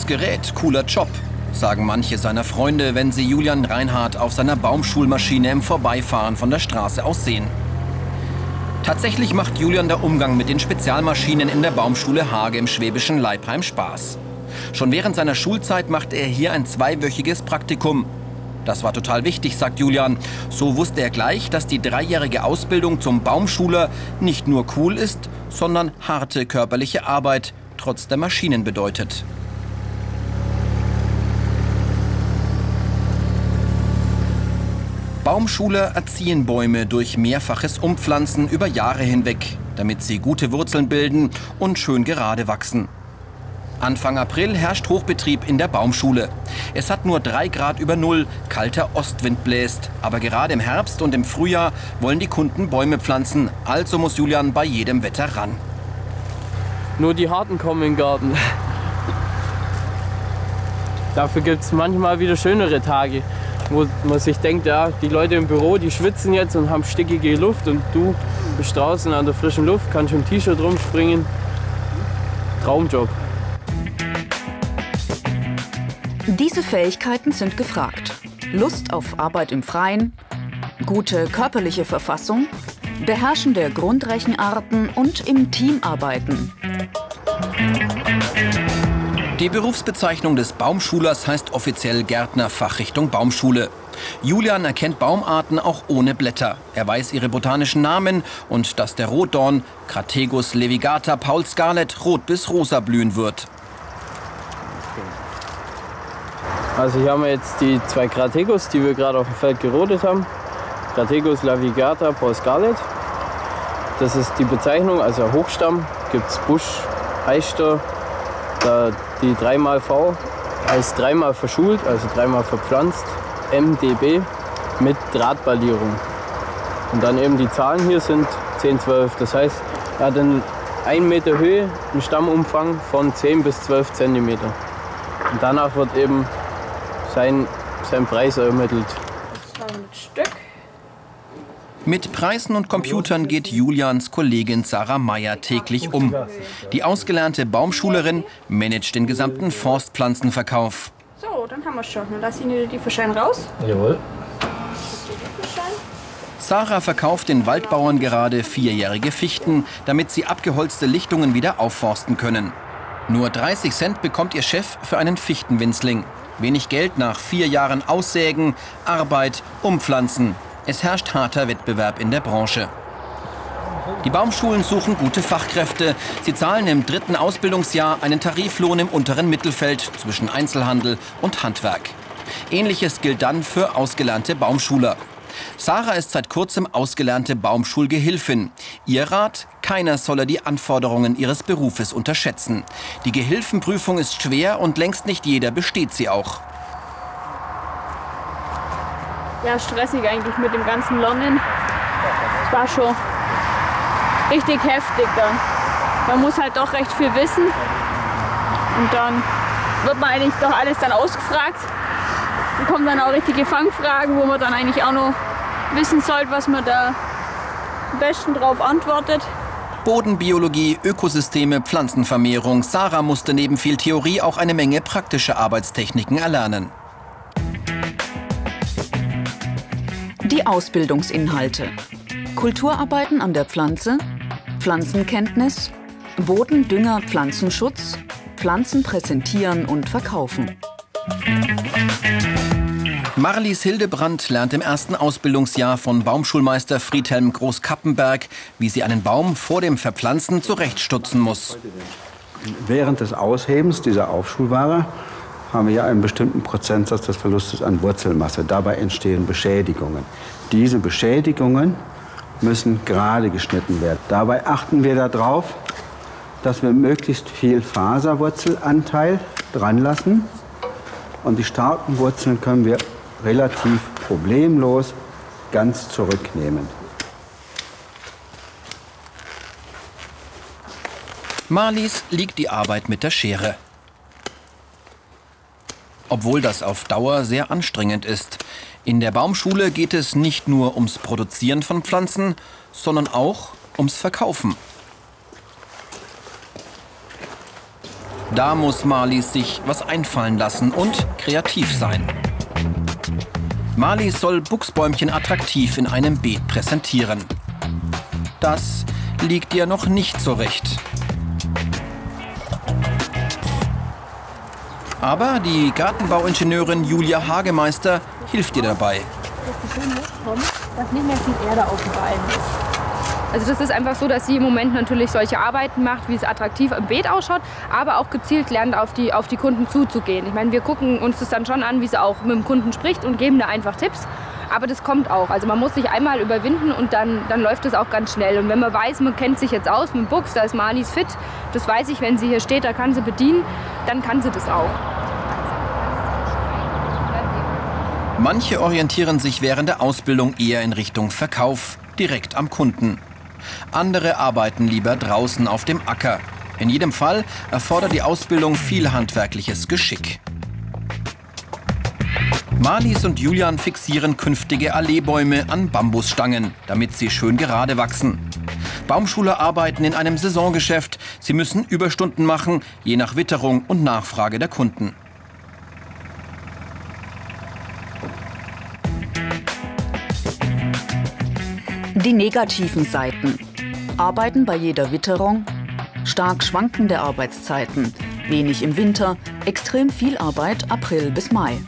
Cooles Gerät, cooler Job, sagen manche seiner Freunde, wenn sie Julian Reinhardt auf seiner Baumschulmaschine im Vorbeifahren von der Straße aus sehen. Tatsächlich macht Julian der Umgang mit den Spezialmaschinen in der Baumschule Hage im schwäbischen Leipheim Spaß. Schon während seiner Schulzeit machte er hier ein zweiwöchiges Praktikum. Das war total wichtig, sagt Julian. So wusste er gleich, dass die dreijährige Ausbildung zum Baumschuler nicht nur cool ist, sondern harte körperliche Arbeit trotz der Maschinen bedeutet. Baumschuler erziehen Bäume durch mehrfaches Umpflanzen über Jahre hinweg, damit sie gute Wurzeln bilden und schön gerade wachsen. Anfang April herrscht Hochbetrieb in der Baumschule. Es hat nur drei Grad über Null, kalter Ostwind bläst. Aber gerade im Herbst und im Frühjahr wollen die Kunden Bäume pflanzen. Also muss Julian bei jedem Wetter ran. Nur die Harten kommen in den Garten. Dafür gibt es manchmal wieder schönere Tage wo man sich denkt, ja, die Leute im Büro, die schwitzen jetzt und haben stickige Luft und du bist draußen an der frischen Luft, kannst im T-Shirt rumspringen. Traumjob. Diese Fähigkeiten sind gefragt. Lust auf Arbeit im Freien, gute körperliche Verfassung, Beherrschen der Grundrechenarten und im Team arbeiten. Die Berufsbezeichnung des Baumschulers heißt offiziell Gärtner Fachrichtung Baumschule. Julian erkennt Baumarten auch ohne Blätter. Er weiß ihre botanischen Namen und dass der Rotdorn Crategus levigata Paul Scarlett rot bis rosa blühen wird. Also hier haben wir jetzt die zwei Crategus, die wir gerade auf dem Feld gerodet haben. Crategus levigata Paul Scarlett. Das ist die Bezeichnung, also Hochstamm. Gibt es Busch, Eister, da die 3xV als dreimal verschult, also dreimal verpflanzt, MDB mit Drahtballierung. Und dann eben die Zahlen hier sind 10, 12. Das heißt, er hat in 1 Meter Höhe einen Stammumfang von 10 bis 12 Zentimeter. Und danach wird eben sein, sein Preis ermittelt. 200 Stück. Mit Preisen und Computern geht Julians Kollegin Sarah Meyer täglich um. Die ausgelernte Baumschulerin managt den gesamten Forstpflanzenverkauf. So, dann haben wir schon. Dann lasse ich Ihnen die Verschein raus. Jawohl. Sarah verkauft den Waldbauern gerade vierjährige Fichten, damit sie abgeholzte Lichtungen wieder aufforsten können. Nur 30 Cent bekommt ihr Chef für einen Fichtenwinzling. Wenig Geld nach vier Jahren Aussägen, Arbeit, Umpflanzen. Es herrscht harter Wettbewerb in der Branche. Die Baumschulen suchen gute Fachkräfte. Sie zahlen im dritten Ausbildungsjahr einen Tariflohn im unteren Mittelfeld zwischen Einzelhandel und Handwerk. Ähnliches gilt dann für ausgelernte Baumschuler. Sarah ist seit kurzem ausgelernte Baumschulgehilfin. Ihr Rat, keiner solle die Anforderungen ihres Berufes unterschätzen. Die Gehilfenprüfung ist schwer und längst nicht jeder besteht sie auch ja, stressig eigentlich mit dem ganzen Lernen. Es war schon richtig heftig dann. Man muss halt doch recht viel wissen. Und dann wird man eigentlich doch alles dann ausgefragt. Dann kommen dann auch richtige Fangfragen, wo man dann eigentlich auch noch wissen sollte, was man da am besten drauf antwortet. Bodenbiologie, Ökosysteme, Pflanzenvermehrung. Sarah musste neben viel Theorie auch eine Menge praktische Arbeitstechniken erlernen. Die Ausbildungsinhalte. Kulturarbeiten an der Pflanze, Pflanzenkenntnis, Boden, Dünger, Pflanzenschutz, Pflanzen präsentieren und verkaufen. Marlies Hildebrand lernt im ersten Ausbildungsjahr von Baumschulmeister Friedhelm Groß-Kappenberg, wie sie einen Baum vor dem Verpflanzen zurechtstutzen muss. Während des Aushebens dieser Aufschulware haben wir einen bestimmten Prozentsatz des Verlustes an Wurzelmasse. Dabei entstehen Beschädigungen. Diese Beschädigungen müssen gerade geschnitten werden. Dabei achten wir darauf, dass wir möglichst viel Faserwurzelanteil dran lassen. Und die starken Wurzeln können wir relativ problemlos ganz zurücknehmen. Marlies liegt die Arbeit mit der Schere obwohl das auf Dauer sehr anstrengend ist. In der Baumschule geht es nicht nur ums Produzieren von Pflanzen, sondern auch ums Verkaufen. Da muss Marlies sich was einfallen lassen und kreativ sein. Marlies soll Buchsbäumchen attraktiv in einem Beet präsentieren. Das liegt ihr noch nicht so recht. Aber die Gartenbauingenieurin Julia Hagemeister hilft ihr dabei. Also das ist einfach so, dass sie im Moment natürlich solche Arbeiten macht, wie es attraktiv im Beet ausschaut, aber auch gezielt lernt, auf die, auf die Kunden zuzugehen. Ich meine, wir gucken uns das dann schon an, wie sie auch mit dem Kunden spricht und geben da einfach Tipps. Aber das kommt auch. Also man muss sich einmal überwinden und dann, dann läuft es auch ganz schnell. Und wenn man weiß, man kennt sich jetzt aus mit dem Buchs, da ist Marlies fit, das weiß ich, wenn sie hier steht, da kann sie bedienen, dann kann sie das auch. Manche orientieren sich während der Ausbildung eher in Richtung Verkauf, direkt am Kunden. Andere arbeiten lieber draußen auf dem Acker. In jedem Fall erfordert die Ausbildung viel handwerkliches Geschick. Marlies und Julian fixieren künftige Alleebäume an Bambusstangen, damit sie schön gerade wachsen. Baumschule arbeiten in einem Saisongeschäft. Sie müssen Überstunden machen, je nach Witterung und Nachfrage der Kunden. Die negativen Seiten. Arbeiten bei jeder Witterung, stark schwankende Arbeitszeiten, wenig im Winter, extrem viel Arbeit April bis Mai.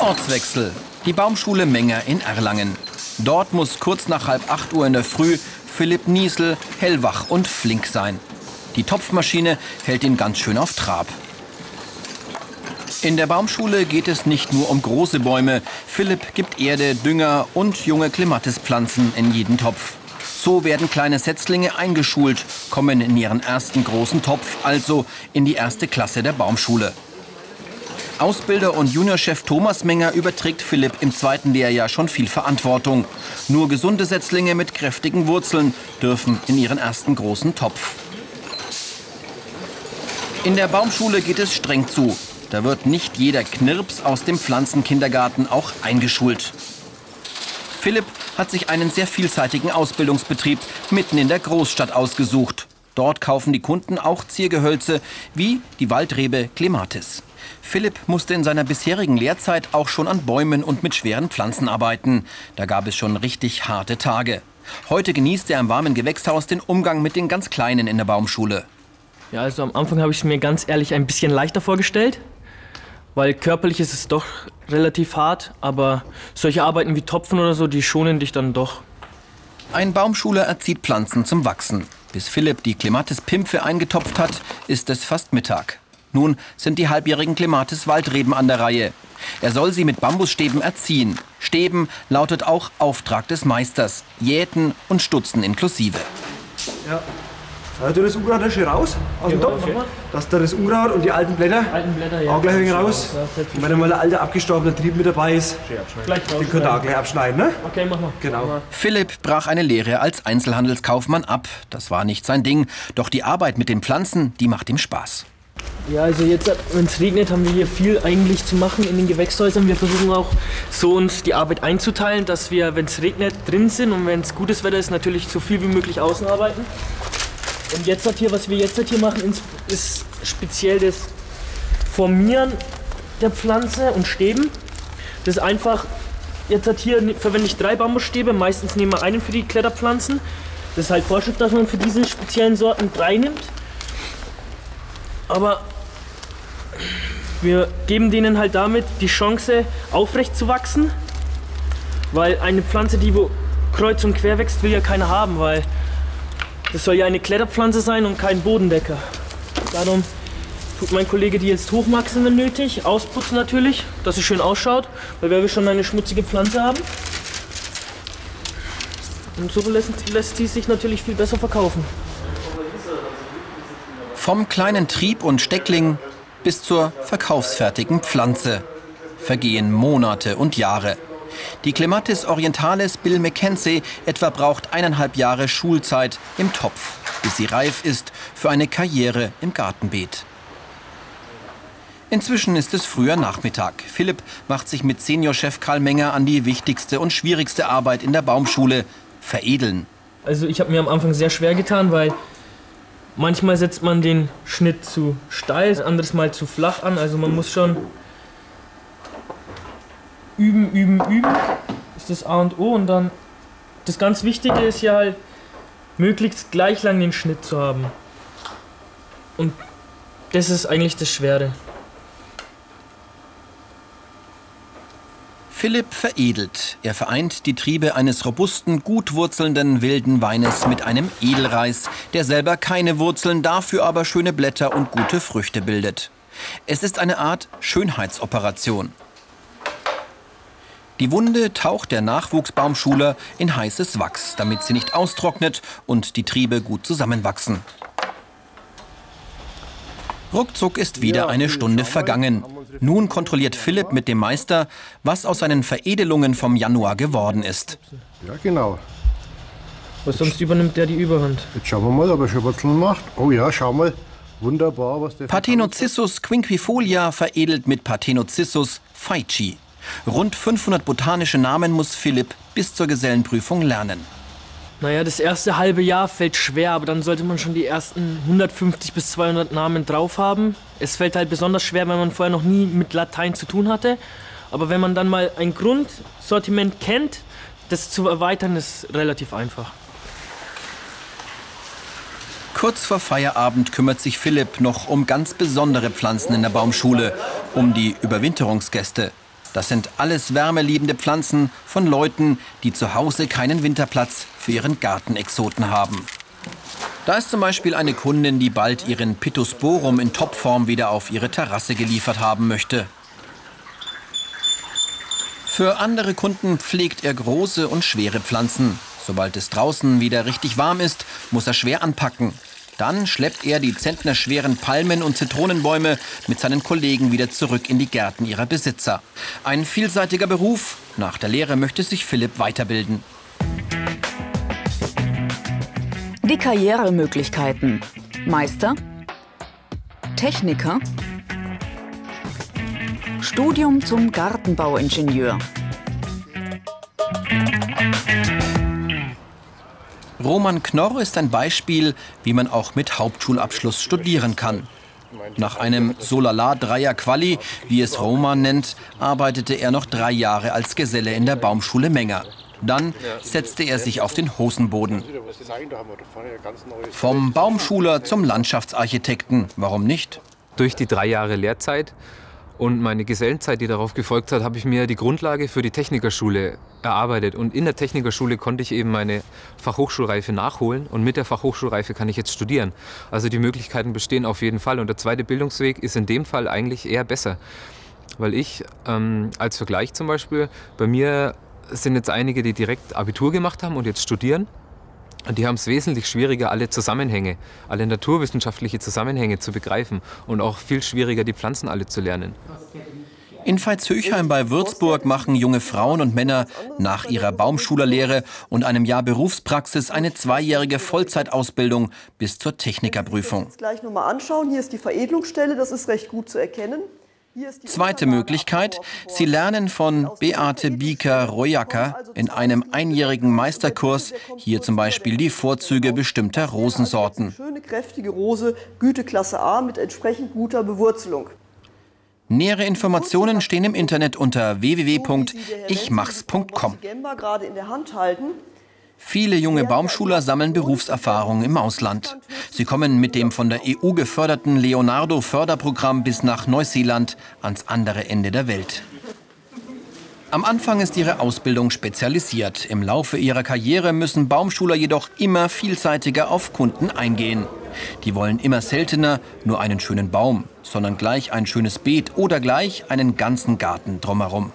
Ortswechsel. Die Baumschule Menger in Erlangen. Dort muss kurz nach halb acht Uhr in der Früh Philipp Niesel hellwach und flink sein. Die Topfmaschine hält ihn ganz schön auf Trab. In der Baumschule geht es nicht nur um große Bäume. Philipp gibt Erde, Dünger und junge Clematispflanzen in jeden Topf. So werden kleine Setzlinge eingeschult, kommen in ihren ersten großen Topf, also in die erste Klasse der Baumschule. Ausbilder und Juniorchef Thomas Menger überträgt Philipp im zweiten Lehrjahr schon viel Verantwortung. Nur gesunde Setzlinge mit kräftigen Wurzeln dürfen in ihren ersten großen Topf. In der Baumschule geht es streng zu. Da wird nicht jeder Knirps aus dem Pflanzenkindergarten auch eingeschult. Philipp hat sich einen sehr vielseitigen Ausbildungsbetrieb mitten in der Großstadt ausgesucht. Dort kaufen die Kunden auch Ziergehölze wie die Waldrebe Clematis. Philipp musste in seiner bisherigen Lehrzeit auch schon an Bäumen und mit schweren Pflanzen arbeiten. Da gab es schon richtig harte Tage. Heute genießt er im warmen Gewächshaus den Umgang mit den ganz Kleinen in der Baumschule. Ja, also am Anfang habe ich es mir ganz ehrlich ein bisschen leichter vorgestellt weil körperlich ist es doch relativ hart, aber solche Arbeiten wie Topfen oder so, die schonen dich dann doch. Ein Baumschuler erzieht Pflanzen zum Wachsen. Bis Philipp die Clematis-Pimpfe eingetopft hat, ist es fast Mittag. Nun sind die halbjährigen Clematis-Waldreben an der Reihe. Er soll sie mit Bambusstäben erziehen. Stäben lautet auch Auftrag des Meisters. Jäten und Stutzen inklusive. Ja. Also das Unkraut da schön raus aus dem Topf, dass da das Unkraut und die alten Blätter, Alten Blätter, ja. auch gleich wieder raus. Ja, Und wenn da mal ein alter abgestorbener Trieb mit dabei ist, den könnt ihr auch gleich abschneiden, ne? Okay, mach mal. Genau. Philipp brach eine Lehre als Einzelhandelskaufmann ab. Das war nicht sein Ding. Doch die Arbeit mit den Pflanzen, die macht ihm Spaß. Ja, also jetzt, wenn es regnet, haben wir hier viel eigentlich zu machen in den Gewächshäusern. Wir versuchen auch so uns die Arbeit einzuteilen, dass wir, wenn es regnet, drin sind und wenn es gutes Wetter ist, natürlich so viel wie möglich außen arbeiten. Und jetzt hat hier, was wir jetzt halt hier machen, ist speziell das Formieren der Pflanze und Stäben. Das ist einfach, jetzt hat hier verwende ich drei Bambusstäbe, meistens nehmen wir einen für die Kletterpflanzen. Das ist halt Vorschrift, dass man für diese speziellen Sorten drei nimmt. Aber wir geben denen halt damit die Chance, aufrecht zu wachsen. Weil eine Pflanze, die wo kreuz und quer wächst, will ja keiner haben, weil das soll ja eine Kletterpflanze sein und kein Bodendecker. Darum tut mein Kollege die jetzt hochwachsen, wenn nötig, ausputzen natürlich, dass sie schön ausschaut, weil wir schon eine schmutzige Pflanze haben. Und so lässt, lässt sie sich natürlich viel besser verkaufen. Vom kleinen Trieb und Steckling bis zur verkaufsfertigen Pflanze vergehen Monate und Jahre. Die Clematis orientalis Bill Mackenzie etwa braucht eineinhalb Jahre Schulzeit im Topf, bis sie reif ist für eine Karriere im Gartenbeet. Inzwischen ist es früher Nachmittag. Philipp macht sich mit Seniorchef Karl Menger an die wichtigste und schwierigste Arbeit in der Baumschule, veredeln. Also ich habe mir am Anfang sehr schwer getan, weil manchmal setzt man den Schnitt zu steil, anderes Mal zu flach an. Also man muss schon üben, üben, üben. Ist das A und O. Und dann das ganz Wichtige ist ja halt, möglichst gleich lang den Schnitt zu haben. Und das ist eigentlich das Schwere. Philipp veredelt. Er vereint die Triebe eines robusten, gut wurzelnden wilden Weines mit einem Edelreis, der selber keine Wurzeln, dafür aber schöne Blätter und gute Früchte bildet. Es ist eine Art Schönheitsoperation. Die Wunde taucht der Nachwuchsbaumschuler in heißes Wachs, damit sie nicht austrocknet und die Triebe gut zusammenwachsen. Ruckzuck ist wieder eine Stunde vergangen. Nun kontrolliert Philipp mit dem Meister, was aus seinen Veredelungen vom Januar geworden ist. Ja, genau. Was sonst übernimmt der die Überhand? Jetzt schauen wir mal, ob er schon Wurzeln macht. Oh ja, schau mal. Wunderbar, was der... Parthenocyssus quinquifolia veredelt mit Parthenocyssus feici. Rund 500 botanische Namen muss Philipp bis zur Gesellenprüfung lernen. Naja, das erste halbe Jahr fällt schwer, aber dann sollte man schon die ersten 150 bis 200 Namen drauf haben. Es fällt halt besonders schwer, wenn man vorher noch nie mit Latein zu tun hatte. Aber wenn man dann mal ein Grundsortiment kennt, das zu erweitern ist relativ einfach. Kurz vor Feierabend kümmert sich Philipp noch um ganz besondere Pflanzen in der Baumschule, um die Überwinterungsgäste. Das sind alles wärmeliebende Pflanzen von Leuten, die zu Hause keinen Winterplatz für ihren Gartenexoten haben. Da ist zum Beispiel eine Kundin, die bald ihren Pittosporum in Topform wieder auf ihre Terrasse geliefert haben möchte. Für andere Kunden pflegt er große und schwere Pflanzen. Sobald es draußen wieder richtig warm ist, muss er schwer anpacken. Dann schleppt er die zentnerschweren Palmen- und Zitronenbäume mit seinen Kollegen wieder zurück in die Gärten ihrer Besitzer. Ein vielseitiger Beruf. Nach der Lehre möchte sich Philipp weiterbilden. Die Karrieremöglichkeiten. Meister. Techniker. Studium zum Gartenbauingenieur. Roman Knorr ist ein Beispiel, wie man auch mit Hauptschulabschluss studieren kann. Nach einem Solala-Dreier-Quali, wie es Roman nennt, arbeitete er noch drei Jahre als Geselle in der Baumschule Menger. Dann setzte er sich auf den Hosenboden. Vom Baumschuler zum Landschaftsarchitekten, warum nicht? Durch die drei Jahre Lehrzeit und meine Gesellenzeit, die darauf gefolgt hat, habe ich mir die Grundlage für die Technikerschule erarbeitet. Und in der Technikerschule konnte ich eben meine Fachhochschulreife nachholen. Und mit der Fachhochschulreife kann ich jetzt studieren. Also die Möglichkeiten bestehen auf jeden Fall. Und der zweite Bildungsweg ist in dem Fall eigentlich eher besser. Weil ich ähm, als Vergleich zum Beispiel, bei mir sind jetzt einige, die direkt Abitur gemacht haben und jetzt studieren. Und die haben es wesentlich schwieriger, alle Zusammenhänge, alle naturwissenschaftliche Zusammenhänge zu begreifen und auch viel schwieriger, die Pflanzen alle zu lernen. In Veitshöchheim bei Würzburg machen junge Frauen und Männer nach ihrer Baumschulerlehre und einem Jahr Berufspraxis eine zweijährige Vollzeitausbildung bis zur Technikerprüfung. Jetzt gleich noch mal anschauen. Hier ist die Veredelungsstelle, das ist recht gut zu erkennen. Zweite Möglichkeit, Sie lernen von Beate Bieker-Royacker in einem einjährigen Meisterkurs hier zum Beispiel die Vorzüge bestimmter Rosensorten. Schöne, kräftige Rose, Güteklasse A mit entsprechend guter Bewurzelung. Nähere Informationen stehen im Internet unter www.ichmachs.com. gerade in der Hand halten. Viele junge Baumschuler sammeln Berufserfahrung im Ausland. Sie kommen mit dem von der EU geförderten Leonardo-Förderprogramm bis nach Neuseeland ans andere Ende der Welt. Am Anfang ist ihre Ausbildung spezialisiert. Im Laufe ihrer Karriere müssen Baumschuler jedoch immer vielseitiger auf Kunden eingehen. Die wollen immer seltener nur einen schönen Baum, sondern gleich ein schönes Beet oder gleich einen ganzen Garten drumherum.